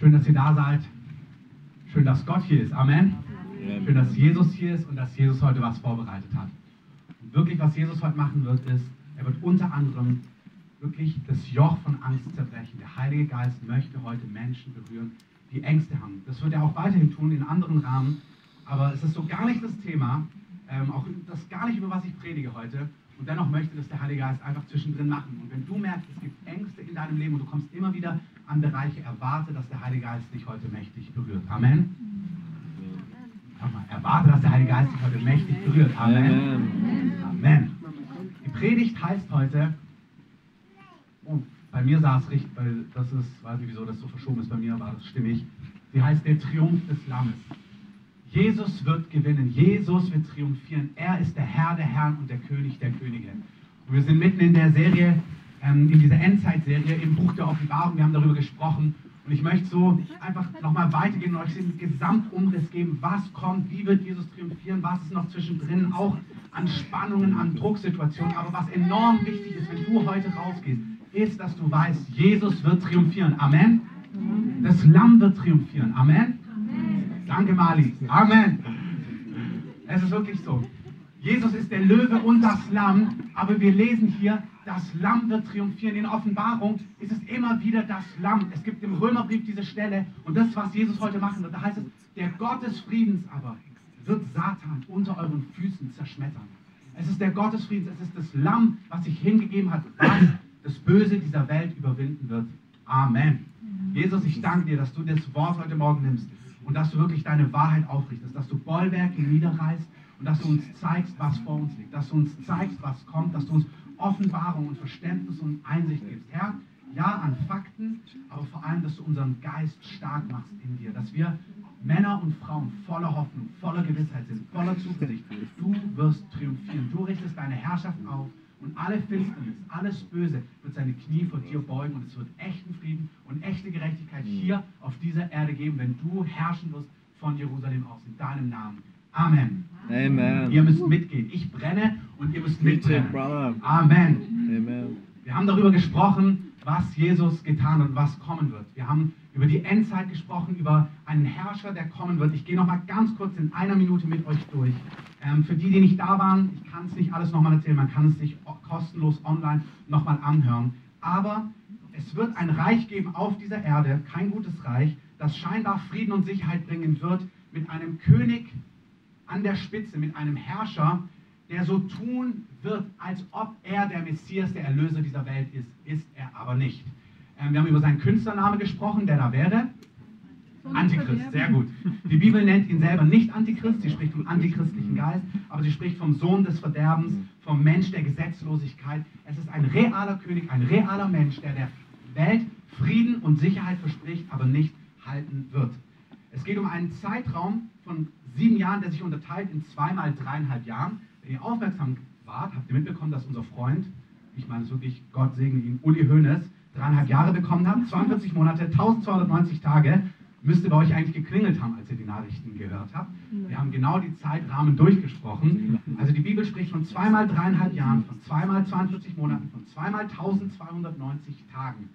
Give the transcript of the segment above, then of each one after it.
Schön, dass ihr da seid. Schön, dass Gott hier ist. Amen. Schön, dass Jesus hier ist und dass Jesus heute was vorbereitet hat. Und wirklich, was Jesus heute machen wird, ist, er wird unter anderem wirklich das Joch von Angst zerbrechen. Der Heilige Geist möchte heute Menschen berühren, die Ängste haben. Das wird er auch weiterhin tun in anderen Rahmen, aber es ist so gar nicht das Thema, ähm, auch das gar nicht, über was ich predige heute. Und dennoch möchte das der Heilige Geist einfach zwischendrin machen. Und wenn du merkst, es gibt Ängste in deinem Leben und du kommst immer wieder an Bereiche, erwarte, dass der Heilige Geist dich heute mächtig berührt. Amen. Mal, erwarte, dass der Heilige Geist dich heute mächtig berührt. Amen. Amen. Die Predigt heißt heute, oh, bei mir sah es richtig, weil das ist, weiß nicht wieso das so verschoben ist, bei mir war das stimmig. Sie heißt der Triumph des Lammes. Jesus wird gewinnen, Jesus wird triumphieren. Er ist der Herr der Herren und der König der Könige. Und wir sind mitten in der Serie, ähm, in dieser Endzeitserie im Buch der Offenbarung. Wir haben darüber gesprochen. Und ich möchte so einfach nochmal weitergehen und euch den Gesamtumriss geben. Was kommt? Wie wird Jesus triumphieren? Was ist noch zwischendrin? Auch an Spannungen, an Drucksituationen. Aber was enorm wichtig ist, wenn du heute rausgehst, ist, dass du weißt, Jesus wird triumphieren. Amen. Das Lamm wird triumphieren. Amen. Danke, Mali. Amen. Es ist wirklich so. Jesus ist der Löwe und das Lamm, aber wir lesen hier, das Lamm wird triumphieren. In Offenbarung ist es immer wieder das Lamm. Es gibt im Römerbrief diese Stelle und das, was Jesus heute machen wird, da heißt es, der Gott des Friedens aber wird Satan unter euren Füßen zerschmettern. Es ist der Gott des Friedens, es ist das Lamm, was sich hingegeben hat, was das Böse dieser Welt überwinden wird. Amen. Jesus, ich danke dir, dass du das Wort heute Morgen nimmst und dass du wirklich deine Wahrheit aufrichtest, dass du Bollwerke niederreißt und dass du uns zeigst, was vor uns liegt, dass du uns zeigst, was kommt, dass du uns Offenbarung und Verständnis und Einsicht gibst. Herr, ja an Fakten, aber vor allem, dass du unseren Geist stark machst in dir, dass wir Männer und Frauen voller Hoffnung, voller Gewissheit sind, voller Zuversicht. Du wirst triumphieren. Du richtest deine Herrschaft auf und alle Finsternis, alles Böse wird seine Knie vor dir beugen und es wird echten Frieden und echte Gerechtigkeit hier auf dieser Erde geben, wenn du herrschen wirst von Jerusalem aus, in deinem Namen. Amen. Amen. Ihr müsst mitgehen. Ich brenne und ihr müsst mitbrennen. Amen. Amen. Wir haben darüber gesprochen, was Jesus getan und was kommen wird. Wir haben über die Endzeit gesprochen, über einen Herrscher, der kommen wird. Ich gehe noch mal ganz kurz in einer Minute mit euch durch. Ähm, für die, die nicht da waren, ich kann es nicht alles nochmal erzählen, man kann es sich kostenlos online nochmal anhören. Aber es wird ein Reich geben auf dieser Erde, kein gutes Reich, das scheinbar Frieden und Sicherheit bringen wird, mit einem König an der Spitze, mit einem Herrscher, der so tun wird, als ob er der Messias, der Erlöser dieser Welt ist. Ist er aber nicht. Ähm, wir haben über seinen Künstlername gesprochen, der da wäre. Antichrist, sehr gut. Die Bibel nennt ihn selber nicht Antichrist, sie spricht vom antichristlichen Geist, aber sie spricht vom Sohn des Verderbens, vom Mensch der Gesetzlosigkeit. Es ist ein realer König, ein realer Mensch, der der Welt Frieden und Sicherheit verspricht, aber nicht halten wird. Es geht um einen Zeitraum von sieben Jahren, der sich unterteilt in zweimal dreieinhalb Jahren. Ihr aufmerksam wart, habt ihr mitbekommen, dass unser Freund, ich meine es wirklich, Gott segne ihn, Uli Hoeneß, dreieinhalb Jahre bekommen hat, 42 Monate, 1290 Tage, müsste bei euch eigentlich geklingelt haben, als ihr die Nachrichten gehört habt. Wir haben genau die Zeitrahmen durchgesprochen. Also die Bibel spricht von zweimal dreieinhalb Jahren, von zweimal 42 Monaten, von zweimal 1290 Tagen.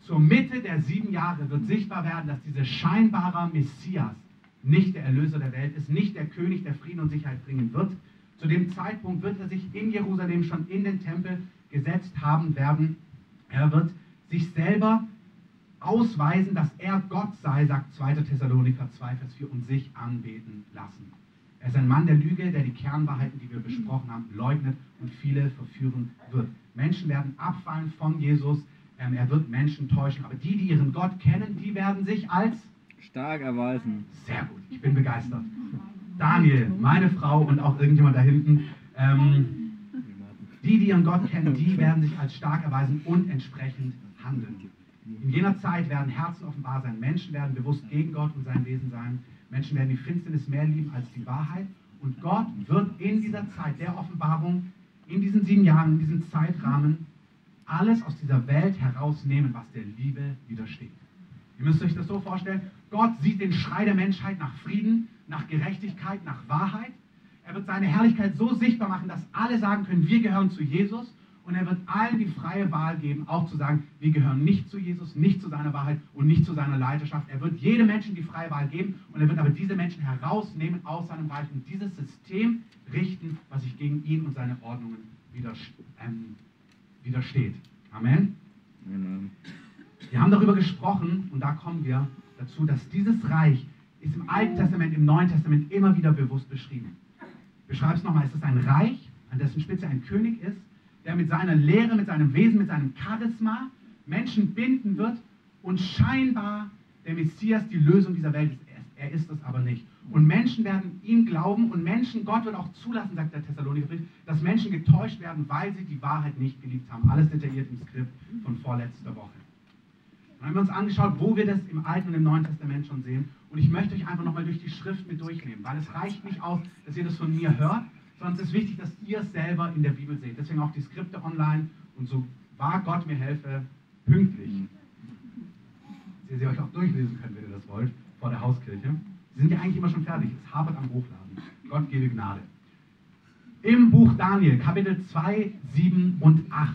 Zur Mitte der sieben Jahre wird sichtbar werden, dass dieser scheinbare Messias nicht der Erlöser der Welt ist, nicht der König, der Frieden und Sicherheit bringen wird. Zu dem Zeitpunkt wird er sich in Jerusalem schon in den Tempel gesetzt haben werden. Er wird sich selber ausweisen, dass er Gott sei, sagt 2. Thessaloniker 2, Vers 4, und sich anbeten lassen. Er ist ein Mann der Lüge, der die Kernwahrheiten, die wir besprochen haben, leugnet und viele verführen wird. Menschen werden abfallen von Jesus, ähm, er wird Menschen täuschen, aber die, die ihren Gott kennen, die werden sich als Stark erweisen. sehr gut, ich bin begeistert. Daniel, meine Frau und auch irgendjemand da hinten, ähm, die, die ihren Gott kennen, die werden sich als stark erweisen und entsprechend handeln. In jener Zeit werden Herzen offenbar sein. Menschen werden bewusst gegen Gott und sein Wesen sein. Menschen werden die Finsternis mehr lieben als die Wahrheit. Und Gott wird in dieser Zeit der Offenbarung, in diesen sieben Jahren, in diesem Zeitrahmen, alles aus dieser Welt herausnehmen, was der Liebe widersteht. Ihr müsst euch das so vorstellen, Gott sieht den Schrei der Menschheit nach Frieden, nach Gerechtigkeit, nach Wahrheit. Er wird seine Herrlichkeit so sichtbar machen, dass alle sagen können, wir gehören zu Jesus Und er wird allen die freie Wahl geben, auch zu sagen, wir gehören nicht zu Jesus, nicht zu seiner Wahrheit und nicht zu seiner Leiterschaft. Er wird jedem Menschen die freie Wahl geben und er wird aber diese Menschen herausnehmen aus seinem Reich und dieses System richten, was sich gegen ihn und seine Ordnungen ähm, widersteht. Amen. Amen. Wir haben darüber gesprochen und da kommen wir dazu, dass dieses Reich ist im Alten Testament, im Neuen Testament immer wieder bewusst beschrieben. Beschreib es nochmal, es ist ein Reich, an dessen Spitze ein König ist, der mit seiner Lehre, mit seinem Wesen, mit seinem Charisma Menschen binden wird und scheinbar der Messias die Lösung dieser Welt ist. Er ist es aber nicht. Und Menschen werden ihm glauben und Menschen, Gott wird auch zulassen, sagt der Thessalonikerbrief, dass Menschen getäuscht werden, weil sie die Wahrheit nicht geliebt haben. Alles detailliert im Skript von vorletzter Woche. Dann haben wir uns angeschaut, wo wir das im Alten und im Neuen Testament schon sehen. Und ich möchte euch einfach nochmal durch die Schrift mit durchnehmen, weil es reicht nicht aus, dass ihr das von mir hört, sondern es ist wichtig, dass ihr es selber in der Bibel seht. Deswegen auch die Skripte online und so wahr Gott mir helfe, pünktlich. Dass ihr sie euch auch durchlesen könnt, wenn ihr das wollt, vor der Hauskirche. Sie sind ja eigentlich immer schon fertig. Es hapert am Hochladen. Gott gebe Gnade. Im Buch Daniel, Kapitel 2, 7 und 8,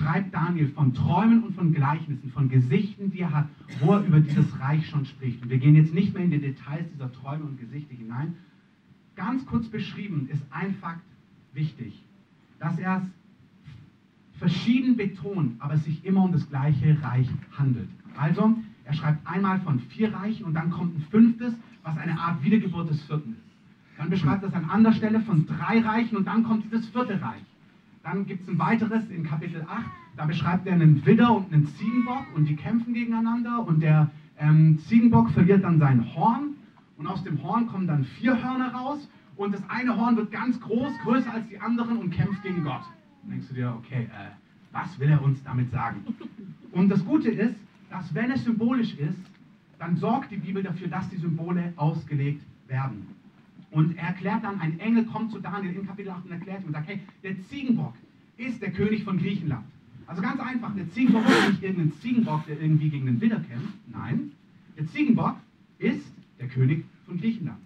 schreibt Daniel von Träumen und von Gleichnissen, von Gesichten, die er hat, wo er über dieses Reich schon spricht. Und wir gehen jetzt nicht mehr in die Details dieser Träume und Gesichter hinein, ganz kurz beschrieben ist ein Fakt wichtig, dass er es verschieden betont, aber es sich immer um das gleiche Reich handelt. Also, er schreibt einmal von vier Reichen und dann kommt ein fünftes, was eine Art Wiedergeburt des vierten ist. Dann beschreibt er es an anderer Stelle von drei Reichen und dann kommt dieses vierte Reich. Dann gibt es ein weiteres in Kapitel 8, da beschreibt er einen Widder und einen Ziegenbock und die kämpfen gegeneinander und der ähm, Ziegenbock verliert dann sein Horn und aus dem Horn kommen dann vier Hörner raus und das eine Horn wird ganz groß, größer als die anderen und kämpft gegen Gott. Dann denkst du dir, okay, äh, was will er uns damit sagen? Und das Gute ist, dass wenn es symbolisch ist, dann sorgt die Bibel dafür, dass die Symbole ausgelegt werden. Und er erklärt dann, ein Engel kommt zu Daniel in Kapitel 8 und erklärt ihm und sagt, hey, der Ziegenbock ist der König von Griechenland. Also ganz einfach, der Ziegenbock ist nicht irgendein Ziegenbock, der irgendwie gegen den Widder kämpft. Nein, der Ziegenbock ist der König von Griechenland.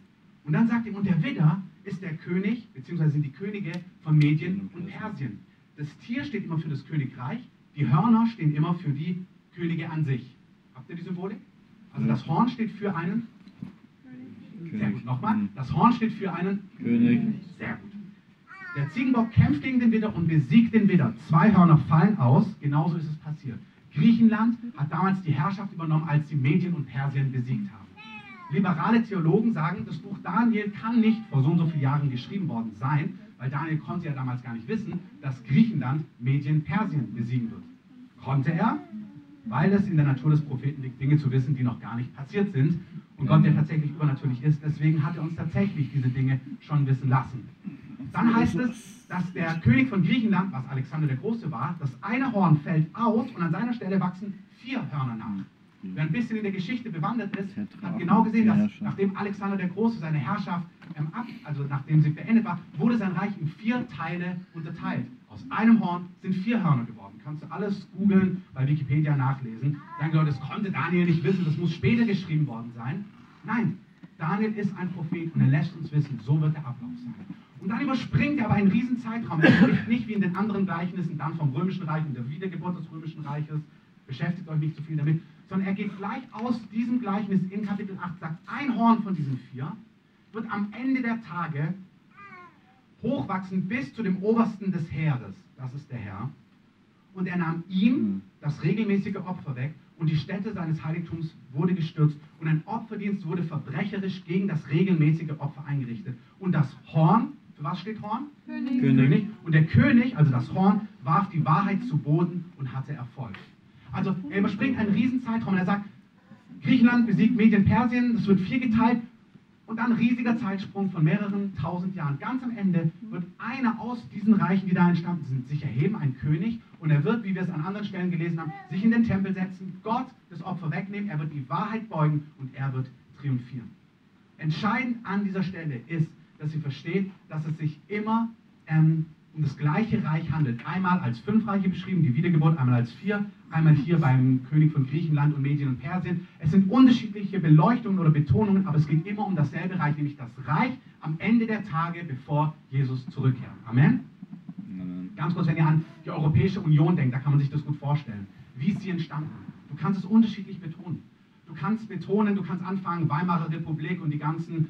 Und dann sagt ihm, und der Widder ist der König, beziehungsweise sind die Könige von Medien und Persien. Das Tier steht immer für das Königreich, die Hörner stehen immer für die Könige an sich. Habt ihr die Symbolik? Also das Horn steht für einen König. Sehr gut. Nochmal. Das Horn steht für einen König. Sehr gut. Der Ziegenbock kämpft gegen den Widder und besiegt den Widder. Zwei Hörner fallen aus. Genauso ist es passiert. Griechenland hat damals die Herrschaft übernommen, als die Medien und Persien besiegt haben. Liberale Theologen sagen, das Buch Daniel kann nicht vor so und so vielen Jahren geschrieben worden sein, weil Daniel konnte ja damals gar nicht wissen, dass Griechenland Medien Persien besiegen wird. Konnte er, weil es in der Natur des Propheten liegt, Dinge zu wissen, die noch gar nicht passiert sind und Gott, der tatsächlich übernatürlich ist, deswegen hat er uns tatsächlich diese Dinge schon wissen lassen. Dann heißt es, dass der König von Griechenland, was Alexander der Große war, das eine Horn fällt aus und an seiner Stelle wachsen vier Hörner nach. Wer ein bisschen in der Geschichte bewandert ist, hat genau gesehen, dass nachdem Alexander der Große seine Herrschaft ähm, ab, also nachdem sie beendet war, wurde sein Reich in vier Teile unterteilt. Aus einem Horn sind vier Hörner geworden. Kannst du alles googeln, bei Wikipedia nachlesen. Sagen Leute, das konnte Daniel nicht wissen, das muss später geschrieben worden sein. Nein, Daniel ist ein Prophet und er lässt uns wissen, so wird der Ablauf sein. Und dann überspringt er aber einen riesen Zeitraum. Er spricht nicht wie in den anderen Gleichnissen dann vom römischen Reich und der Wiedergeburt des römischen Reiches. Beschäftigt euch nicht so viel damit, sondern er geht gleich aus diesem Gleichnis in Kapitel 8, sagt, ein Horn von diesen vier wird am Ende der Tage hochwachsen bis zu dem Obersten des Heeres, das ist der Herr. Und er nahm ihm hm. das regelmäßige Opfer weg und die Stätte seines Heiligtums wurde gestürzt und ein Opferdienst wurde verbrecherisch gegen das regelmäßige Opfer eingerichtet. Und das Horn, für was steht Horn? König. König. Und der König, also das Horn, warf die Wahrheit zu Boden und hatte Erfolg. Also er überspringt einen riesen Zeitraum und er sagt, Griechenland besiegt Medien Persien, das wird viergeteilt und dann riesiger Zeitsprung von mehreren tausend Jahren. Ganz am Ende wird einer aus diesen Reichen, die da entstanden sind, sich erheben, ein König, und er wird, wie wir es an anderen Stellen gelesen haben, sich in den Tempel setzen, Gott das Opfer wegnehmen, er wird die Wahrheit beugen und er wird triumphieren. Entscheidend an dieser Stelle ist, dass sie versteht, dass es sich immer ähm, um das gleiche Reich handelt. Einmal als fünf Reiche beschrieben, die Wiedergeburt, einmal als vier, einmal hier beim König von Griechenland und Medien und Persien. Es sind unterschiedliche Beleuchtungen oder Betonungen, aber es geht immer um dasselbe Reich, nämlich das Reich am Ende der Tage, bevor Jesus zurückkehrt. Amen? Amen. Ganz kurz, wenn ihr an die Europäische Union denkt, da kann man sich das gut vorstellen. Wie ist sie entstanden? Du kannst es unterschiedlich betonen. Du kannst betonen, du kannst anfangen, Weimarer Republik und die ganzen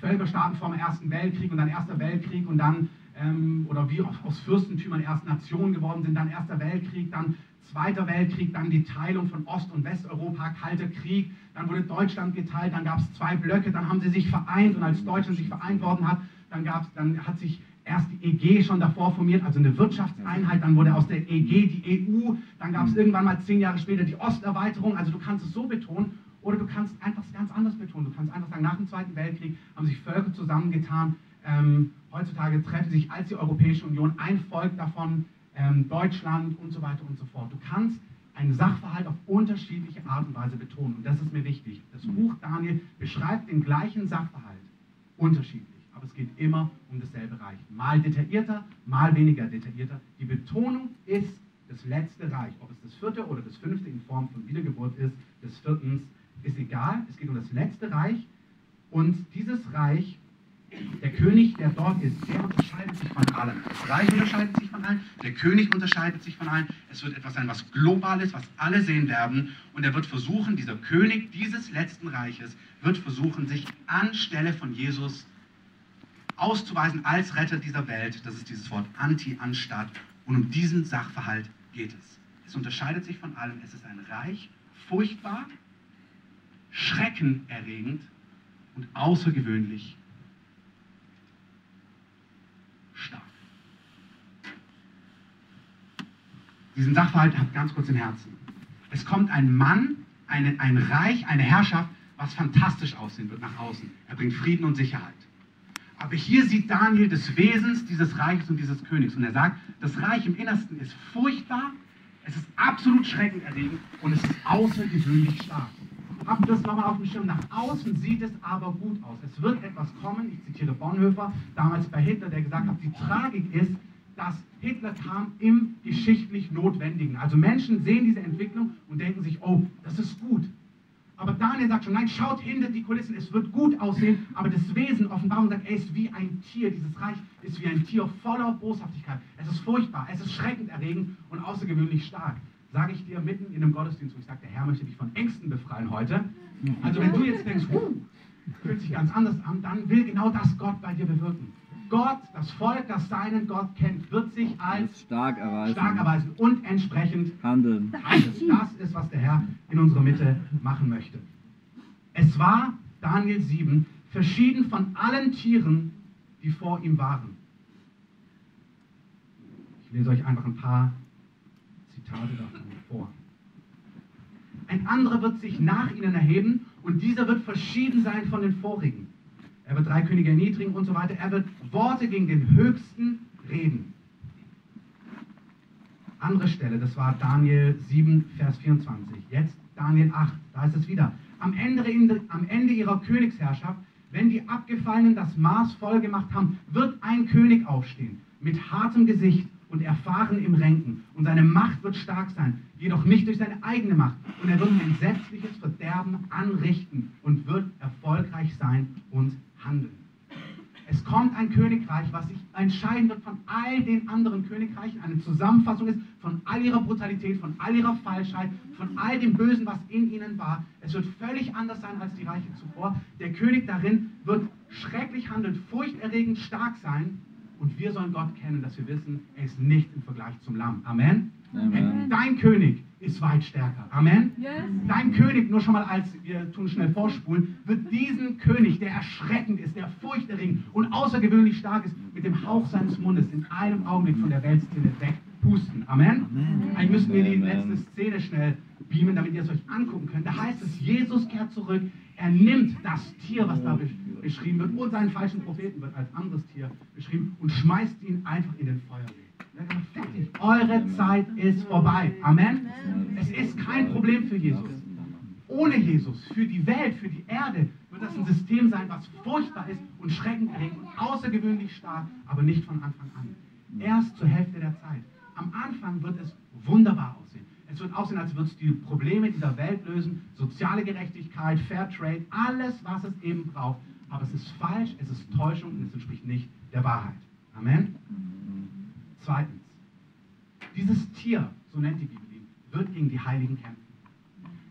Völkerstaaten vor dem Ersten Weltkrieg und dann Erster Weltkrieg und dann, ähm, oder wie aus Fürstentümern erst Nationen geworden sind, dann Erster Weltkrieg, dann Zweiter Weltkrieg, dann die Teilung von Ost- und Westeuropa, Kalter Krieg, dann wurde Deutschland geteilt, dann gab es zwei Blöcke, dann haben sie sich vereint und als Deutschland sich vereint worden hat, dann, gab's, dann hat sich erst die EG schon davor formiert, also eine Wirtschaftseinheit, dann wurde aus der EG die EU, dann gab es irgendwann mal zehn Jahre später die Osterweiterung, also du kannst es so betonen oder du kannst einfach ganz anders betonen. Du kannst einfach sagen, nach dem Zweiten Weltkrieg haben sich Völker zusammengetan, ähm, heutzutage treffen sich als die Europäische Union ein Volk davon, ähm, Deutschland und so weiter und so fort. Du kannst einen Sachverhalt auf unterschiedliche Art und Weise betonen und das ist mir wichtig. Das Buch Daniel beschreibt den gleichen Sachverhalt unterschiedlich aber es geht immer um dasselbe Reich. Mal detaillierter, mal weniger detaillierter. Die Betonung ist das letzte Reich. Ob es das vierte oder das fünfte in Form von Wiedergeburt ist, des viertens, ist egal. Es geht um das letzte Reich. Und dieses Reich, der König, der dort ist, der unterscheidet sich von allen. Das Reich unterscheidet sich von allen, der König unterscheidet sich von allen. Es wird etwas sein, was global ist, was alle sehen werden. Und er wird versuchen, dieser König dieses letzten Reiches, wird versuchen, sich anstelle von Jesus zu auszuweisen als Retter dieser Welt. Das ist dieses Wort Anti-Anstatt. Und um diesen Sachverhalt geht es. Es unterscheidet sich von allem. Es ist ein Reich, furchtbar, schreckenerregend und außergewöhnlich stark. Diesen Sachverhalt hat ganz kurz im Herzen. Es kommt ein Mann, eine, ein Reich, eine Herrschaft, was fantastisch aussehen wird nach außen. Er bringt Frieden und Sicherheit. Aber hier sieht Daniel des Wesens dieses Reiches und dieses Königs. Und er sagt, das Reich im Innersten ist furchtbar, es ist absolut schreckenerregend und es ist außergewöhnlich stark. Habt das nochmal auf dem Schirm. Nach außen sieht es aber gut aus. Es wird etwas kommen, ich zitiere Bonhoeffer, damals bei Hitler, der gesagt hat, die Tragik ist, dass Hitler kam im geschichtlich Notwendigen. Also Menschen sehen diese Entwicklung und denken sich, oh, das ist gut. Aber Daniel sagt schon, nein, schaut hinter die Kulissen, es wird gut aussehen, aber das Wesen, Offenbarung sagt, er ist wie ein Tier, dieses Reich ist wie ein Tier voller Boshaftigkeit. Es ist furchtbar, es ist schreckenderregend und außergewöhnlich stark. Sage ich dir mitten in einem Gottesdienst, wo ich sage, der Herr möchte dich von Ängsten befreien heute. Also wenn du jetzt denkst, huh, fühlt sich ganz anders an, dann will genau das Gott bei dir bewirken. Gott, das Volk, das seinen Gott kennt, wird sich als stark erweisen, stark erweisen und entsprechend handeln. handeln. Das ist, was der Herr in unserer Mitte machen möchte. Es war, Daniel 7, verschieden von allen Tieren, die vor ihm waren. Ich lese euch einfach ein paar Zitate davon vor. Ein anderer wird sich nach ihnen erheben und dieser wird verschieden sein von den vorigen. Er wird drei Könige erniedrigen und so weiter. Er wird Worte gegen den Höchsten reden. Andere Stelle, das war Daniel 7, Vers 24. Jetzt Daniel 8, da ist es wieder. Am Ende, am Ende ihrer Königsherrschaft, wenn die Abgefallenen das Maß voll gemacht haben, wird ein König aufstehen, mit hartem Gesicht und erfahren im Renken. Und seine Macht wird stark sein, jedoch nicht durch seine eigene Macht. Und er wird ein entsetzliches Verderben anrichten und wird erfolgreich sein und handeln. Es kommt ein Königreich, was sich entscheiden wird von all den anderen Königreichen, eine Zusammenfassung ist von all ihrer Brutalität, von all ihrer Falschheit, von all dem Bösen, was in ihnen war. Es wird völlig anders sein als die Reiche zuvor. Der König darin wird schrecklich handeln, furchterregend stark sein. Und wir sollen Gott kennen, dass wir wissen, er ist nicht im Vergleich zum Lamm. Amen. Amen. Dein König ist weit stärker. Amen. Yes. Dein König, nur schon mal als, wir tun schnell vorspulen, wird diesen König, der erschreckend ist, der furchterregend und außergewöhnlich stark ist, mit dem Hauch seines Mundes in einem Augenblick von der Weltszene wegpusten. Amen. Amen. Eigentlich müssen wir die letzte Szene schnell beamen, damit ihr es euch angucken könnt. Da heißt es, Jesus kehrt zurück, er nimmt das Tier, was da beschrieben wird, und seinen falschen Propheten wird als anderes Tier beschrieben und schmeißt ihn einfach in den Feuerweg. Fertig. Eure Zeit ist vorbei. Amen. Es ist kein Problem für Jesus. Ohne Jesus, für die Welt, für die Erde, wird das ein System sein, was furchtbar ist und schreckenerregend und außergewöhnlich stark, aber nicht von Anfang an. Erst zur Hälfte der Zeit. Am Anfang wird es wunderbar aussehen. Es wird aussehen, als würde es die Probleme dieser Welt lösen, soziale Gerechtigkeit, Fair Trade, alles, was es eben braucht. Aber es ist falsch, es ist Täuschung und es entspricht nicht der Wahrheit. Amen. Zweitens, Dieses Tier, so nennt die Bibel ihn, wird gegen die Heiligen kämpfen.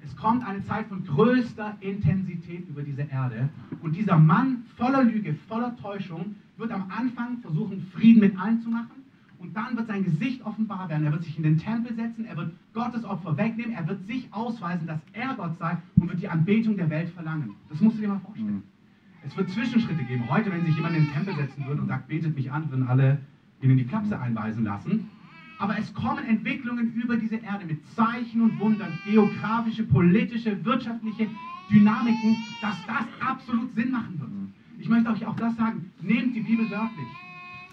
Es kommt eine Zeit von größter Intensität über diese Erde. Und dieser Mann voller Lüge, voller Täuschung, wird am Anfang versuchen, Frieden mit allen zu machen. Und dann wird sein Gesicht offenbar werden. Er wird sich in den Tempel setzen, er wird Gottes Opfer wegnehmen, er wird sich ausweisen, dass er Gott sei und wird die Anbetung der Welt verlangen. Das musst du dir mal vorstellen. Mhm. Es wird Zwischenschritte geben. Heute, wenn sich jemand in den Tempel setzen würde und sagt, betet mich an, würden alle ihn in die Klapse einweisen lassen. Aber es kommen Entwicklungen über diese Erde mit Zeichen und Wundern, geografische, politische, wirtschaftliche Dynamiken, dass das absolut Sinn machen wird. Ich möchte euch auch das sagen, nehmt die Bibel wörtlich.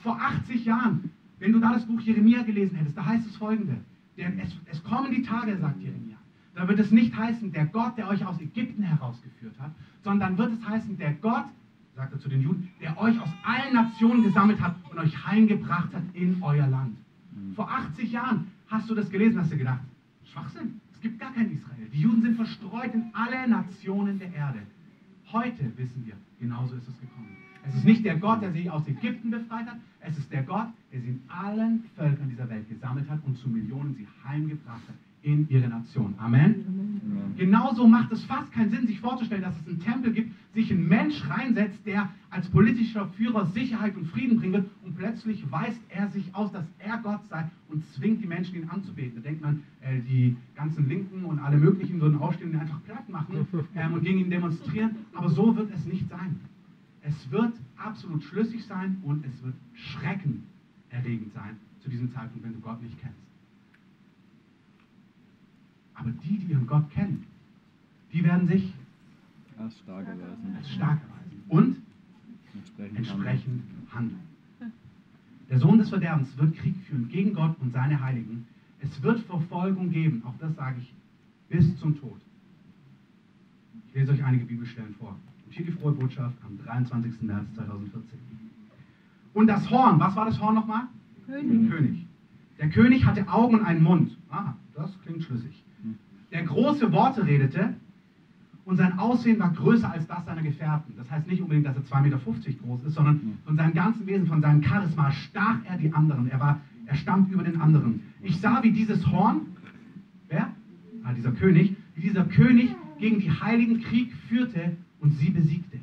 Vor 80 Jahren, wenn du da das Buch Jeremia gelesen hättest, da heißt es folgende. Denn es, es kommen die Tage, sagt Jeremia. Da wird es nicht heißen, der Gott, der euch aus Ägypten herausgeführt hat, sondern wird es heißen, der Gott, sagt er zu den Juden, der euch aus allen Nationen gesammelt hat und euch heimgebracht hat in euer Land. Vor 80 Jahren hast du das gelesen, hast du gedacht, Schwachsinn, es gibt gar kein Israel. Die Juden sind verstreut in alle Nationen der Erde. Heute wissen wir, genauso ist es gekommen. Es ist nicht der Gott, der sie aus Ägypten befreit hat, es ist der Gott, der sie in allen Völkern dieser Welt gesammelt hat und zu Millionen sie heimgebracht hat in ihre Nation. Amen. Amen. Genauso macht es fast keinen Sinn, sich vorzustellen, dass es einen Tempel gibt, sich ein Mensch reinsetzt, der als politischer Führer Sicherheit und Frieden bringen wird und plötzlich weist er sich aus, dass er Gott sei und zwingt die Menschen, ihn anzubeten. Da denkt man, äh, die ganzen Linken und alle möglichen würden aufstehen und ihn einfach platt machen ähm, und gegen ihn demonstrieren, aber so wird es nicht sein. Es wird absolut schlüssig sein und es wird schreckenerregend sein zu diesem Zeitpunkt, wenn du Gott nicht kennst. Aber die, die ihren Gott kennen, die werden sich Als stark erweisen. als stark erweisen und Entsprechend. entsprechend handeln. Der Sohn des Verderbens wird Krieg führen gegen Gott und seine Heiligen. Es wird Verfolgung geben, auch das sage ich, bis zum Tod. Ich lese euch einige Bibelstellen vor. Und hier die frohe Botschaft am 23. März 2014. Und das Horn, was war das Horn nochmal? König. König. Der König hatte Augen und einen Mund. Ah, das klingt schlüssig. Der große Worte redete und sein Aussehen war größer als das seiner Gefährten. Das heißt nicht unbedingt, dass er 2,50 Meter groß ist, sondern von seinem ganzen Wesen, von seinem Charisma stach er die anderen. Er, war, er stammt über den anderen. Ich sah, wie dieses Horn, wer? Ah, dieser König, wie dieser König gegen die Heiligen Krieg führte und sie besiegte.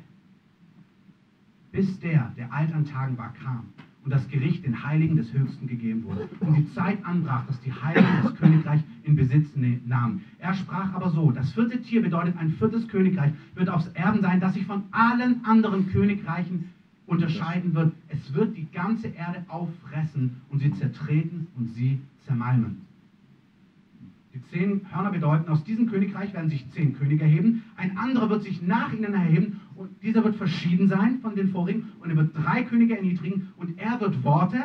Bis der, der alt an Tagen war, kam und das Gericht den Heiligen des Höchsten gegeben wurde und die Zeit anbrach, dass die Heiligen das Königreich in Besitz ne- nahmen. Er sprach aber so, das vierte Tier bedeutet ein viertes Königreich, wird aufs Erben sein, das sich von allen anderen Königreichen unterscheiden wird. Es wird die ganze Erde auffressen und sie zertreten und sie zermalmen. Die zehn Hörner bedeuten, aus diesem Königreich werden sich zehn Könige erheben. Ein anderer wird sich nach ihnen erheben und dieser wird verschieden sein von den vorigen und er wird drei Könige erniedrigen und er wird Worte,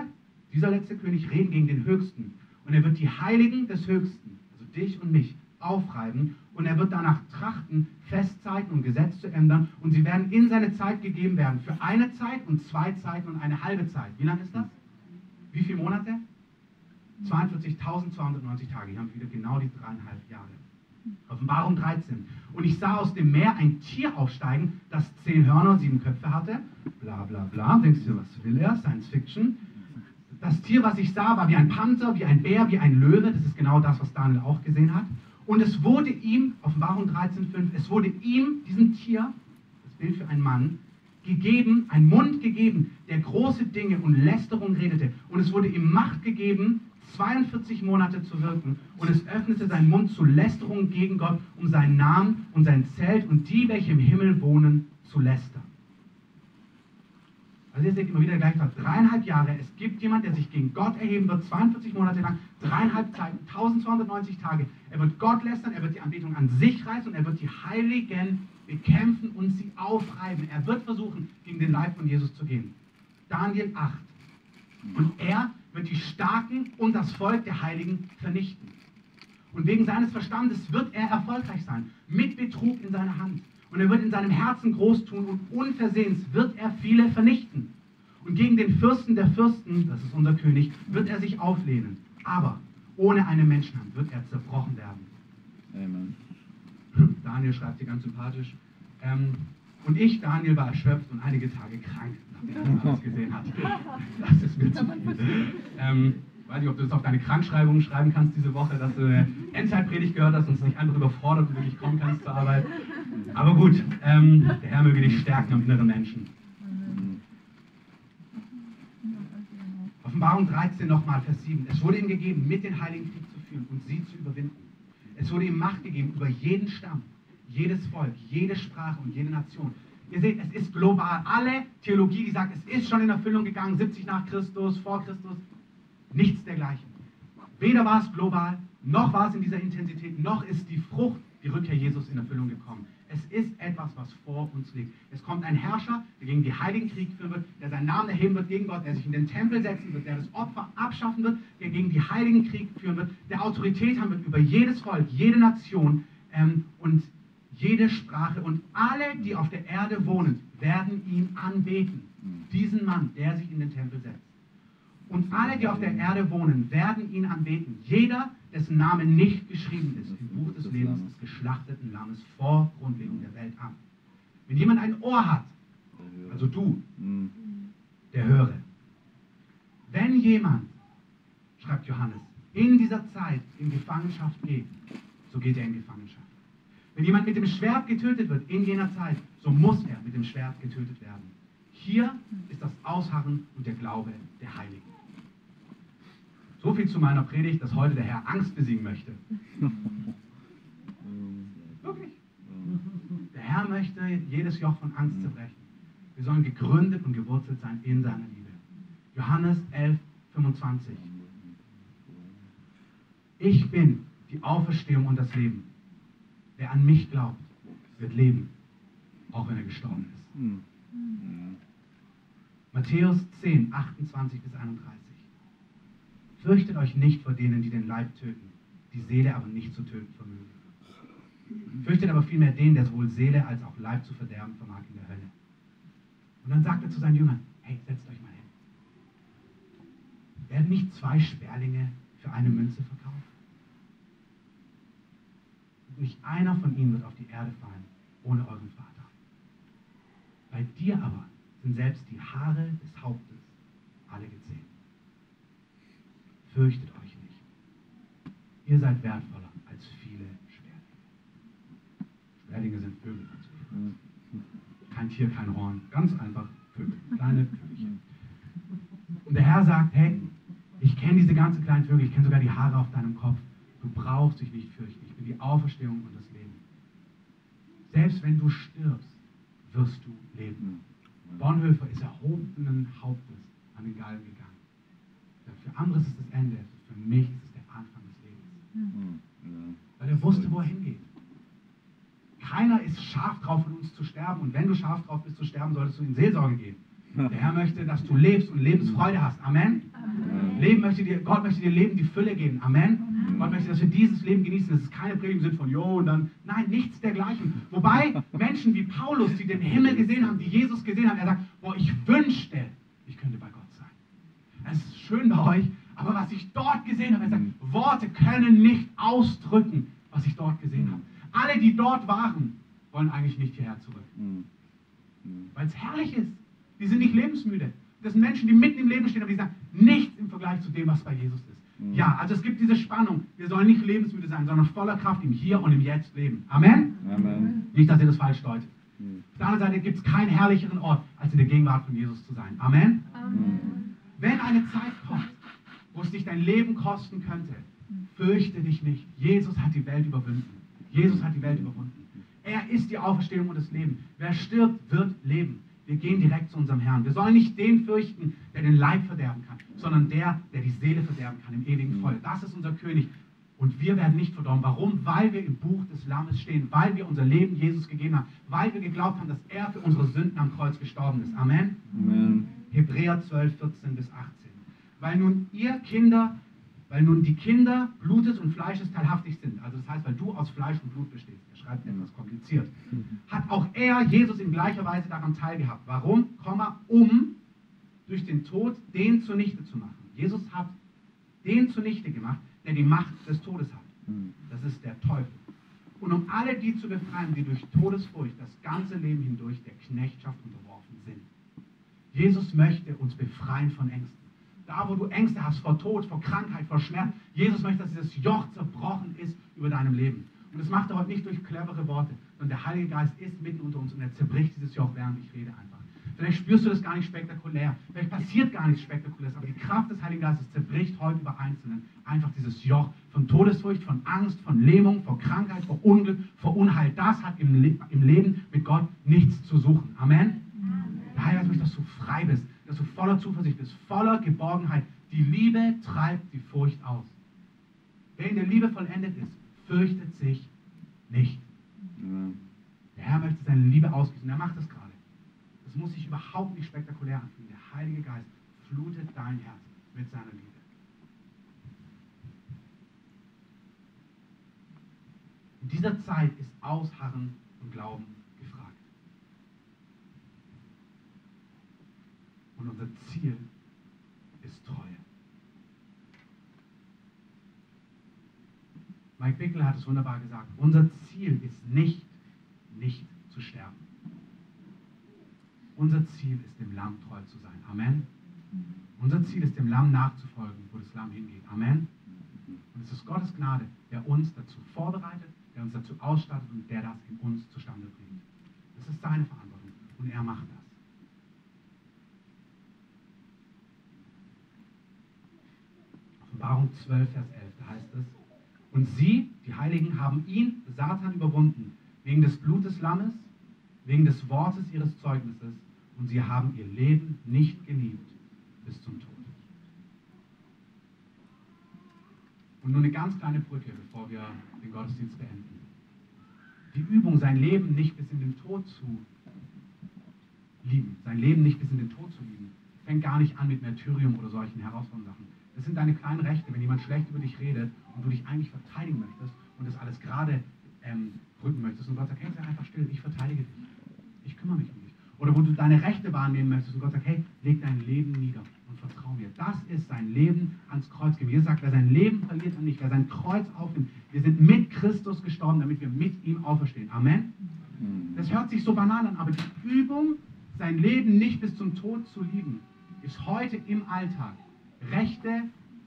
dieser letzte König, reden gegen den Höchsten. Und er wird die Heiligen des Höchsten, also dich und mich, aufreiben und er wird danach trachten, Festzeiten und Gesetz zu ändern und sie werden in seine Zeit gegeben werden. Für eine Zeit und zwei Zeiten und eine halbe Zeit. Wie lang ist das? Wie viele Monate? 42.290 Tage. Hier haben wir wieder genau die dreieinhalb Jahre. Offenbarung 13. Und ich sah aus dem Meer ein Tier aufsteigen, das zehn Hörner, sieben Köpfe hatte. Bla bla bla. Denkst du, was will er? Science Fiction. Das Tier, was ich sah, war wie ein Panther, wie ein Bär, wie ein Löwe. Das ist genau das, was Daniel auch gesehen hat. Und es wurde ihm, Offenbarung 13,5, es wurde ihm, diesem Tier, das Bild für einen Mann, gegeben, ein Mund gegeben, der große Dinge und Lästerung redete. Und es wurde ihm Macht gegeben, 42 Monate zu wirken. Und es öffnete seinen Mund zu Lästerung gegen Gott, um seinen Namen und sein Zelt und die, welche im Himmel wohnen, zu lästern. Also ihr seht immer wieder gleich dreieinhalb Jahre. Es gibt jemand, der sich gegen Gott erheben wird, 42 Monate lang, dreieinhalb Zeiten, 1290 Tage. Er wird Gott lästern, er wird die Anbetung an sich reißen und er wird die Heiligen bekämpfen und sie aufreiben. Er wird versuchen, gegen den Leib von Jesus zu gehen. Daniel 8. Und er wird die Starken und das Volk der Heiligen vernichten. Und wegen seines Verstandes wird er erfolgreich sein, mit Betrug in seiner Hand. Und er wird in seinem Herzen groß tun und unversehens wird er viele vernichten. Und gegen den Fürsten der Fürsten, das ist unser König, wird er sich auflehnen. Aber ohne eine Menschenhand wird er zerbrochen werden. Amen. Daniel schreibt hier ganz sympathisch. Ähm, und ich, Daniel, war erschöpft und einige Tage krank, nachdem er alles gesehen hat. Das ist mir zu viel. Ähm, Ich weiß nicht, ob du das auf deine Krankschreibung schreiben kannst diese Woche, dass du eine Endzeitpredigt gehört hast und es nicht einfach überfordert und wirklich kommen kannst zur Arbeit. Aber gut, ähm, der Herr möge dich stärken am inneren Menschen. Offenbarung 13 nochmal, Vers 7. Es wurde ihm gegeben, mit den Heiligen Krieg zu führen und sie zu überwinden. Es wurde ihm Macht gegeben über jeden Stamm, jedes Volk, jede Sprache und jede Nation. Ihr seht, es ist global. Alle Theologie, die sagt, es ist schon in Erfüllung gegangen, 70 nach Christus, vor Christus, nichts dergleichen. Weder war es global, noch war es in dieser Intensität, noch ist die Frucht, die Rückkehr Jesus in Erfüllung gekommen. Es ist etwas, was vor uns liegt. Es kommt ein Herrscher, der gegen die Heiligen Krieg führen wird, der seinen Namen erheben wird gegen Gott, der sich in den Tempel setzen wird, der das Opfer abschaffen wird, der gegen die Heiligen Krieg führen wird, der Autorität haben wird über jedes Volk, jede Nation ähm, und jede Sprache und alle, die auf der Erde wohnen, werden ihn anbeten. Diesen Mann, der sich in den Tempel setzt. Und alle, die auf der Erde wohnen, werden ihn anbeten. Jeder, dessen Name nicht geschrieben ist im Buch des Lebens des geschlachteten Lammes vor Grundlegung der Welt an. Wenn jemand ein Ohr hat, also du, der höre. Wenn jemand, schreibt Johannes, in dieser Zeit in Gefangenschaft geht, so geht er in Gefangenschaft. Wenn jemand mit dem Schwert getötet wird in jener Zeit, so muss er mit dem Schwert getötet werden. Hier ist das Ausharren und der Glaube der Heiligen. So viel zu meiner Predigt, dass heute der Herr Angst besiegen möchte. Wirklich. Der Herr möchte jedes Joch von Angst zerbrechen. Wir sollen gegründet und gewurzelt sein in seiner Liebe. Johannes 11, 25. Ich bin die Auferstehung und das Leben. Wer an mich glaubt, wird leben, auch wenn er gestorben ist. Mhm. Ja. Matthäus 10, 28 bis 31. Fürchtet euch nicht vor denen, die den Leib töten, die Seele aber nicht zu töten vermögen. Fürchtet aber vielmehr den, der sowohl Seele als auch Leib zu verderben vermag in der Hölle. Und dann sagt er zu seinen Jüngern, hey, setzt euch mal hin. Werden nicht zwei Sperlinge für eine Münze verkauft? Und nicht einer von ihnen wird auf die Erde fallen, ohne euren Vater. Bei dir aber sind selbst die Haare des Hauptes alle gezählt. Fürchtet euch nicht. Ihr seid wertvoller als viele Sperlinge. Sperlinge sind Vögel. Mhm. Kein Tier, kein Horn. Ganz einfach Vögel. Kleine Vögelchen. Und der Herr sagt, hey, ich kenne diese ganzen kleinen Vögel, ich kenne sogar die Haare auf deinem Kopf. Du brauchst dich nicht fürchten. Ich bin die Auferstehung und das Leben. Selbst wenn du stirbst, wirst du leben. Bonhoeffer ist erhobenen Hauptes an den Galgen gegangen. Für andere ist es das Ende, für mich ist es der Anfang des Lebens. Mhm. Ja. Weil er wusste, wo er hingeht. Keiner ist scharf drauf, von uns zu sterben. Und wenn du scharf drauf bist zu sterben, solltest du in Seelsorge gehen. Der Herr möchte, dass du lebst und Lebensfreude hast. Amen. Leben möchte dir, Gott möchte dir Leben die Fülle geben. Amen. Gott möchte, dass wir dieses Leben genießen. Das ist keine Predigt im Sinn von, jo, und dann, nein, nichts dergleichen. Wobei Menschen wie Paulus, die den Himmel gesehen haben, die Jesus gesehen haben, er sagt, boah, ich wünschte, ich könnte bei. Es ist schön bei euch, aber was ich dort gesehen habe, er sagt, Worte können nicht ausdrücken, was ich dort gesehen habe. Alle, die dort waren, wollen eigentlich nicht hierher zurück, weil es herrlich ist. Die sind nicht lebensmüde. Das sind Menschen, die mitten im Leben stehen, aber die sagen, nichts im Vergleich zu dem, was bei Jesus ist. Mhm. Ja, also es gibt diese Spannung. Wir sollen nicht lebensmüde sein, sondern voller Kraft im Hier und im Jetzt leben. Amen? Amen. Nicht, dass ihr das falsch deutet. Mhm. Auf der anderen Seite gibt es keinen herrlicheren Ort, als in der Gegenwart von Jesus zu sein. Amen? Mhm. Wenn eine Zeit kommt, wo es dich dein Leben kosten könnte, fürchte dich nicht. Jesus hat die Welt überwunden. Jesus hat die Welt überwunden. Er ist die Auferstehung und das Leben. Wer stirbt, wird leben. Wir gehen direkt zu unserem Herrn. Wir sollen nicht den fürchten, der den Leib verderben kann, sondern der, der die Seele verderben kann im ewigen Feuer. Das ist unser König. Und wir werden nicht verdorben. Warum? Weil wir im Buch des Lammes stehen, weil wir unser Leben Jesus gegeben haben, weil wir geglaubt haben, dass er für unsere Sünden am Kreuz gestorben ist. Amen. Amen. Hebräer 12, 14 bis 18. Weil nun ihr Kinder, weil nun die Kinder Blutes und Fleisches teilhaftig sind, also das heißt, weil du aus Fleisch und Blut bestehst, er schreibt etwas kompliziert, hat auch er, Jesus, in gleicher Weise daran teilgehabt. Warum? Komma, um durch den Tod den zunichte zu machen. Jesus hat den zunichte gemacht, der die Macht des Todes hat. Mhm. Das ist der Teufel. Und um alle die zu befreien, die durch Todesfurcht das ganze Leben hindurch der Knechtschaft unterworfen. Jesus möchte uns befreien von Ängsten. Da, wo du Ängste hast vor Tod, vor Krankheit, vor Schmerz. Jesus möchte, dass dieses Joch zerbrochen ist über deinem Leben. Und das macht er heute nicht durch clevere Worte, sondern der Heilige Geist ist mitten unter uns und er zerbricht dieses Joch, während ich rede einfach. Vielleicht spürst du das gar nicht spektakulär. Vielleicht passiert gar nichts Spektakuläres. Aber die Kraft des Heiligen Geistes zerbricht heute über Einzelnen einfach dieses Joch von Todesfurcht, von Angst, von Lähmung, vor Krankheit, vor Unglück, vor Unheil. Das hat im, Le im Leben mit Gott nichts zu suchen. Amen. Der Heilige Geist möchte, dass du frei bist, dass du voller Zuversicht bist, voller Geborgenheit. Die Liebe treibt die Furcht aus. Wer in der Liebe vollendet ist, fürchtet sich nicht. Amen. Der Herr möchte seine Liebe ausgießen. Er macht das gerade. Das muss sich überhaupt nicht spektakulär anfühlen. Der Heilige Geist flutet dein Herz mit seiner Liebe. In dieser Zeit ist Ausharren und Glauben Und unser Ziel ist Treue. Mike Bickler hat es wunderbar gesagt. Unser Ziel ist nicht, nicht zu sterben. Unser Ziel ist, dem Lamm treu zu sein. Amen. Unser Ziel ist, dem Lamm nachzufolgen, wo das Lamm hingeht. Amen. Und es ist Gottes Gnade, der uns dazu vorbereitet, der uns dazu ausstattet und der das in uns zustande bringt. Das ist seine Verantwortung und er macht das. Offenbarung 12, Vers 11, da heißt es, und sie, die Heiligen, haben ihn, Satan, überwunden, wegen des Blutes Lammes, wegen des Wortes ihres Zeugnisses, und sie haben ihr Leben nicht geliebt bis zum Tod. Und nur eine ganz kleine Brücke, bevor wir den Gottesdienst beenden. Die Übung, sein Leben nicht bis in den Tod zu lieben, sein Leben nicht bis in den Tod zu lieben, fängt gar nicht an mit Märtyrium oder solchen herausfordernden Sachen. Das sind deine kleinen Rechte, wenn jemand schlecht über dich redet und du dich eigentlich verteidigen möchtest und das alles gerade ähm, rücken möchtest und Gott sagt, hey, sei einfach still, ich verteidige dich. Ich kümmere mich um dich. Oder wo du deine Rechte wahrnehmen möchtest und Gott sagt, hey, leg dein Leben nieder und vertrau mir. Das ist sein Leben ans Kreuz geben. Jesus sagt, wer sein Leben verliert und nicht, wer sein Kreuz aufnimmt. Wir sind mit Christus gestorben, damit wir mit ihm auferstehen. Amen. Mhm. Das hört sich so banal an, aber die Übung, sein Leben nicht bis zum Tod zu lieben, ist heute im Alltag Rechte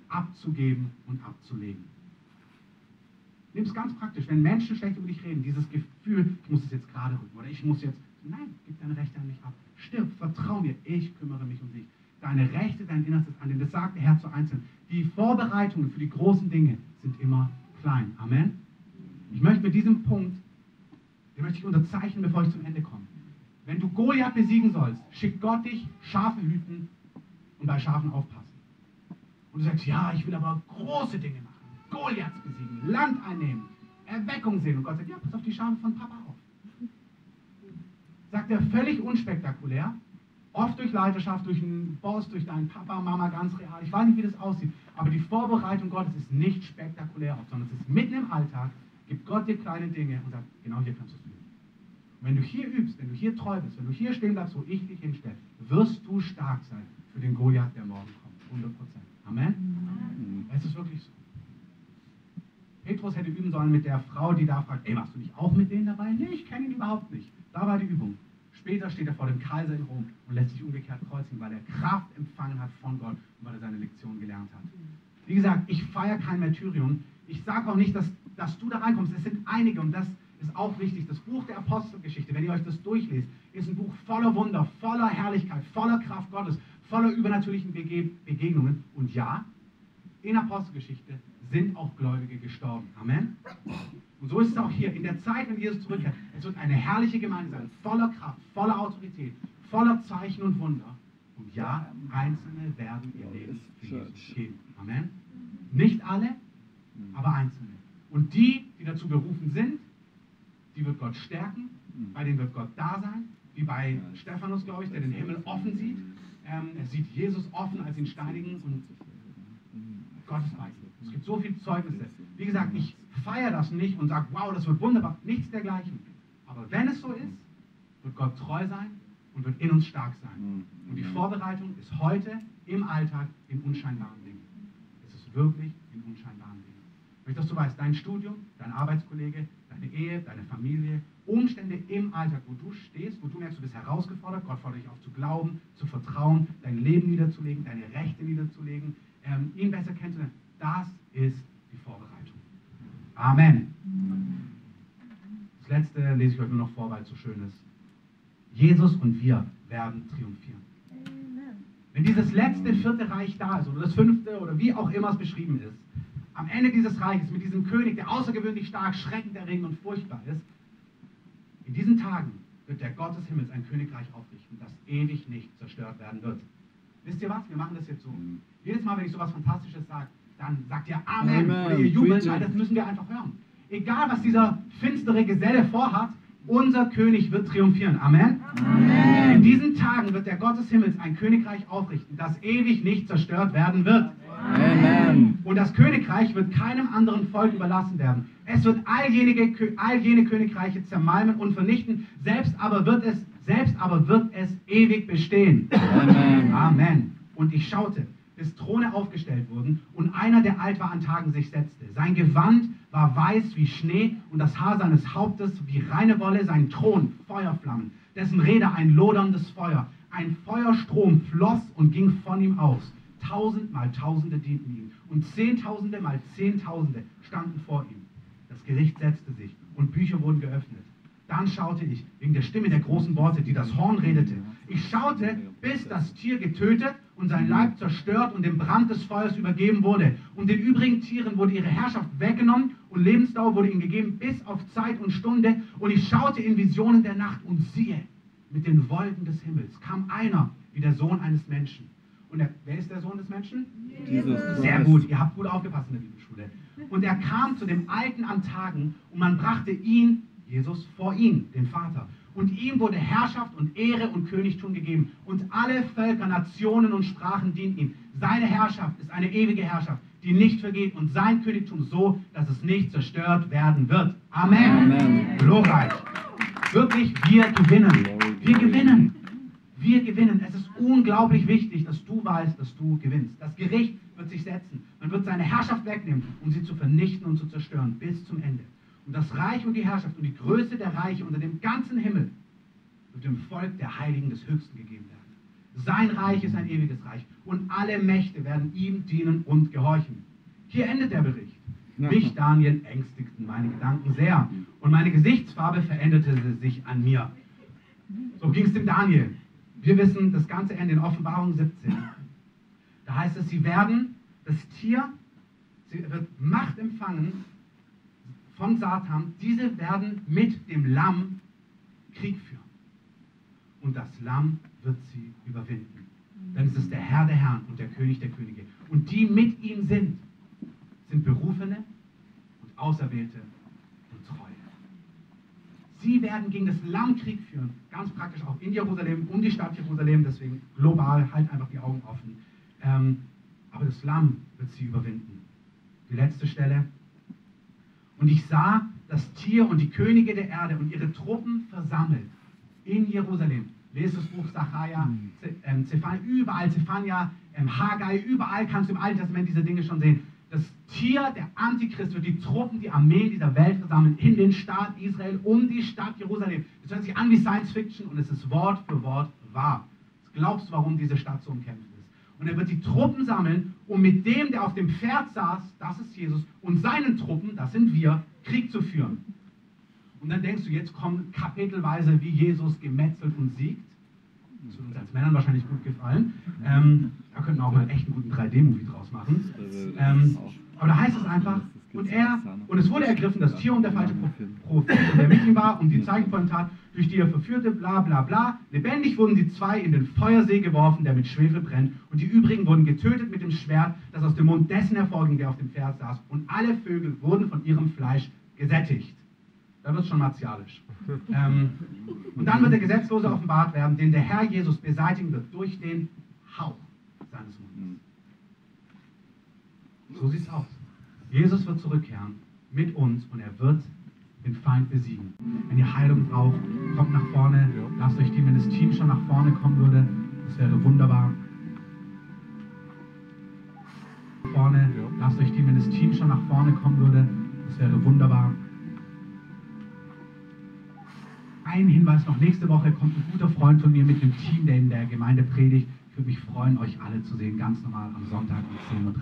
abzugeben und abzulegen. Nimm es ganz praktisch. Wenn Menschen schlecht über dich reden, dieses Gefühl, ich muss es jetzt gerade rücken oder ich muss jetzt, nein, gib deine Rechte an mich ab. Stirb, vertrau mir, ich kümmere mich um dich. Deine Rechte, dein Innerstes an den, das sagt der Herr zu Einzelnen. Die Vorbereitungen für die großen Dinge sind immer klein. Amen. Ich möchte mit diesem Punkt, den möchte ich unterzeichnen, bevor ich zum Ende komme. Wenn du Goliath besiegen sollst, schickt Gott dich Schafe hüten und bei Schafen aufpassen. Und du sagst, ja, ich will aber große Dinge machen. Goliaths besiegen, Land einnehmen, Erweckung sehen. Und Gott sagt, ja, pass auf die Schafe von Papa auf. Sagt er völlig unspektakulär, oft durch Leiterschaft, durch einen Boss, durch deinen Papa, Mama, ganz real. Ich weiß nicht, wie das aussieht. Aber die Vorbereitung Gottes ist nicht spektakulär oft, sondern es ist mitten im Alltag, gibt Gott dir kleine Dinge und sagt, genau hier kannst du es üben. Und wenn du hier übst, wenn du hier treu bist, wenn du hier stehen bleibst, wo ich dich hinstelle, wirst du stark sein für den Goliath, der morgen kommt. 100 Prozent. Amen? Es ist wirklich so. Petrus hätte üben sollen mit der Frau, die da fragt, ey, warst du nicht auch mit denen dabei? Nee, ich kenne ihn überhaupt nicht. Da war die Übung. Später steht er vor dem Kaiser in Rom und lässt sich umgekehrt kreuzigen, weil er Kraft empfangen hat von Gott und weil er seine Lektion gelernt hat. Wie gesagt, ich feiere kein Märtyrium. Ich sage auch nicht, dass, dass du da reinkommst. Es sind einige und das ist auch wichtig. Das Buch der Apostelgeschichte, wenn ihr euch das durchlest, ist ein Buch voller Wunder, voller Herrlichkeit, voller Kraft Gottes, voller übernatürlichen Bege Begegnungen. Und ja, in Apostelgeschichte sind auch Gläubige gestorben. Amen. Und so ist es auch hier. In der Zeit, wenn Jesus zurückkehrt, es wird eine herrliche Gemeinde sein, voller Kraft, voller Autorität, voller Zeichen und Wunder. Und ja, Einzelne werden ihr Leben für Jesus geben. Amen. Nicht alle, aber Einzelne. Und die, die dazu berufen sind, die wird Gott stärken, bei denen wird Gott da sein, wie bei Stephanus, glaube ich, der den Himmel offen sieht. Ähm, er sieht Jesus offen als ihn steinigen und Gottes Weisen. Es gibt so viele Zeugnisse. Wie gesagt, ich feiere das nicht und sage, wow, das wird wunderbar. Nichts dergleichen. Aber wenn es so ist, wird Gott treu sein und wird in uns stark sein. Und die Vorbereitung ist heute im Alltag in unscheinbaren Dingen. Es ist wirklich in unscheinbaren Dingen. Ich möchte, dass du weißt, dein Studium, dein Arbeitskollege, deine Ehe, deine Familie, Umstände im Alltag, wo du stehst, wo du merkst, du bist herausgefordert, Gott fordert dich auf zu glauben, zu vertrauen, dein Leben niederzulegen, deine Rechte niederzulegen, ähm, ihn besser kennenzulernen. Das ist die Vorbereitung. Amen. Das letzte lese ich euch nur noch vor, weil es so schön ist. Jesus und wir werden triumphieren. Wenn dieses letzte vierte Reich da ist, oder das fünfte, oder wie auch immer es beschrieben ist, am Ende dieses Reiches mit diesem König, der außergewöhnlich stark, schreckenderregend und furchtbar ist, in diesen Tagen wird der Gott des Himmels ein Königreich aufrichten, das ewig nicht zerstört werden wird. Wisst ihr was? Wir machen das jetzt so. Jedes Mal, wenn ich sowas Fantastisches sage, dann sagt ihr Amen, Amen. oder ihr jubelt, weil das müssen wir einfach hören. Egal, was dieser finstere Geselle vorhat, unser König wird triumphieren. Amen. In diesen Tagen wird der Gott des Himmels ein Königreich aufrichten, das ewig nicht zerstört werden wird. Amen. Und das Königreich wird keinem anderen Volk überlassen werden. Es wird all jene, all jene Königreiche zermalmen und vernichten, selbst aber wird es, selbst aber wird es ewig bestehen. Amen. Amen. Und ich schaute, bis Throne aufgestellt wurden und einer, der alt war an Tagen, sich setzte. Sein Gewand war weiß wie Schnee und das Haar seines Hauptes wie reine Wolle, sein Thron Feuerflammen, dessen Räder ein loderndes Feuer. Ein Feuerstrom floss und ging von ihm aus. Tausend mal Tausende dienten ihm und Zehntausende mal Zehntausende standen vor ihm. Das Gericht setzte sich und Bücher wurden geöffnet. Dann schaute ich wegen der Stimme der großen Worte, die das Horn redete. Ich schaute, bis das Tier getötet und sein Leib zerstört und dem Brand des Feuers übergeben wurde. Und den übrigen Tieren wurde ihre Herrschaft weggenommen und Lebensdauer wurde ihnen gegeben bis auf Zeit und Stunde. Und ich schaute in Visionen der Nacht und siehe, mit den Wolken des Himmels kam einer wie der Sohn eines Menschen. Und der, wer ist der Sohn des Menschen? Jesus Sehr gut, ihr habt gut aufgepasst in der Bibelschule. Und er kam zu dem Alten an Tagen und man brachte ihn, Jesus, vor ihn, den Vater. Und ihm wurde Herrschaft und Ehre und Königtum gegeben. Und alle Völker, Nationen und Sprachen dienen ihm. Seine Herrschaft ist eine ewige Herrschaft, die nicht vergeht. Und sein Königtum so, dass es nicht zerstört werden wird. Amen. Amen. Glorreich. Wirklich, wir gewinnen. Wir gewinnen. Wir gewinnen. Es ist unglaublich wichtig, dass du weißt, dass du gewinnst. Das Gericht wird sich setzen. Man wird seine Herrschaft wegnehmen, um sie zu vernichten und zu zerstören bis zum Ende. Und das Reich und die Herrschaft und die Größe der Reiche unter dem ganzen Himmel wird dem Volk der Heiligen des Höchsten gegeben werden. Sein Reich ist ein ewiges Reich und alle Mächte werden ihm dienen und gehorchen. Hier endet der Bericht. Mich, Daniel, ängstigten meine Gedanken sehr und meine Gesichtsfarbe veränderte sich an mir. So ging es dem Daniel. Wir wissen das ganze Ende in Offenbarung 17. Da heißt es, sie werden, das Tier, sie wird Macht empfangen von Satan. Diese werden mit dem Lamm Krieg führen. Und das Lamm wird sie überwinden. Denn es ist der Herr der Herren und der König der Könige. Und die mit ihm sind, sind Berufene und Auserwählte. Sie werden gegen das Lamm Krieg führen, ganz praktisch auch in Jerusalem, um die Stadt Jerusalem, deswegen global, halt einfach die Augen offen. Ähm, aber das Lamm wird sie überwinden. Die letzte Stelle. Und ich sah das Tier und die Könige der Erde und ihre Truppen versammelt in Jerusalem. Lest das Buch Sacharja, Ze- ähm, Zephania, überall Zephania, ähm, Haggai, überall kannst du im Alten Testament diese Dinge schon sehen. Das Tier, der Antichrist, wird die Truppen, die Armeen dieser Welt versammeln in den Staat Israel, um die Stadt Jerusalem. Das hört sich an wie Science Fiction und es ist Wort für Wort wahr. Jetzt glaubst du, warum diese Stadt so umkämpft ist. Und er wird die Truppen sammeln, um mit dem, der auf dem Pferd saß, das ist Jesus, und seinen Truppen, das sind wir, Krieg zu führen. Und dann denkst du, jetzt kommt kapitelweise, wie Jesus gemetzelt und siegt. Das wird uns als Männern wahrscheinlich gut gefallen. Ähm, da könnten wir auch mal echt einen guten 3D-Movie draus machen. Ähm, aber da heißt es einfach, und er, und es wurde ergriffen, das Tier und der falsche Pro- Prophet, der mit ihm war, um die Zeichen von Tat, durch die er verführte, bla bla bla. Lebendig wurden die zwei in den Feuersee geworfen, der mit Schwefel brennt, und die übrigen wurden getötet mit dem Schwert, das aus dem Mund dessen hervorging, der auf dem Pferd saß, und alle Vögel wurden von ihrem Fleisch gesättigt. Da wird es schon martialisch. Ähm, und dann wird der Gesetzlose offenbart werden, den der Herr Jesus beseitigen wird durch den Hauch seines Mundes. So sieht's aus. Jesus wird zurückkehren mit uns und er wird den Feind besiegen. Wenn ihr Heilung braucht, kommt nach vorne. Lasst euch die, wenn das Team schon nach vorne kommen würde, das wäre wunderbar. Vorne, lasst euch die, wenn das Team schon nach vorne kommen würde, das wäre wunderbar. Einen Hinweis noch. Nächste Woche kommt ein guter Freund von mir mit dem Team, der in der Gemeinde predigt. Ich würde mich freuen, euch alle zu sehen, ganz normal am Sonntag um 10.30 Uhr.